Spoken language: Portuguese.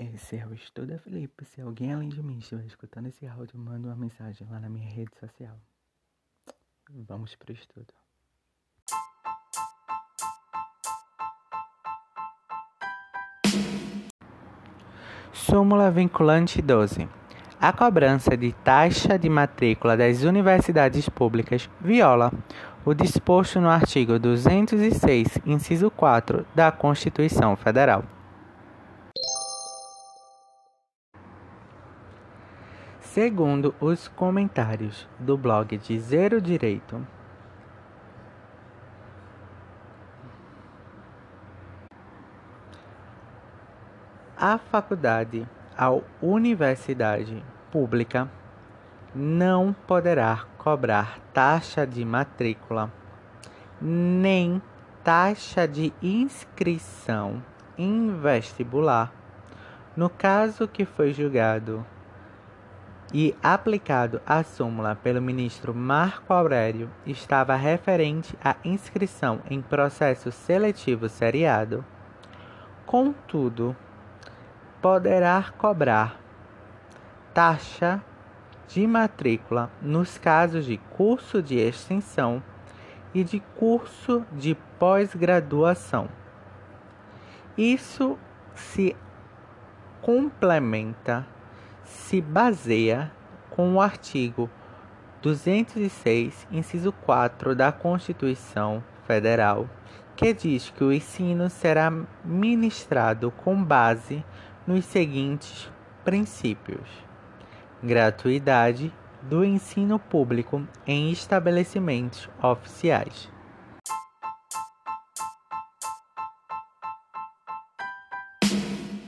Esse é o Estuda Felipe. Se alguém além de mim estiver escutando esse áudio, manda uma mensagem lá na minha rede social. Vamos pro estudo. Súmula vinculante 12. A cobrança de taxa de matrícula das universidades públicas viola o disposto no artigo 206, inciso 4 da Constituição Federal. Segundo os comentários do blog de Zero Direito, a faculdade, a universidade pública não poderá cobrar taxa de matrícula nem taxa de inscrição em vestibular no caso que foi julgado e aplicado a súmula pelo ministro Marco Aurélio estava referente à inscrição em processo seletivo seriado. Contudo, poderá cobrar taxa de matrícula nos casos de curso de extensão e de curso de pós-graduação. Isso se complementa se baseia com o artigo 206, inciso 4 da Constituição Federal, que diz que o ensino será ministrado com base nos seguintes princípios: gratuidade do ensino público em estabelecimentos oficiais.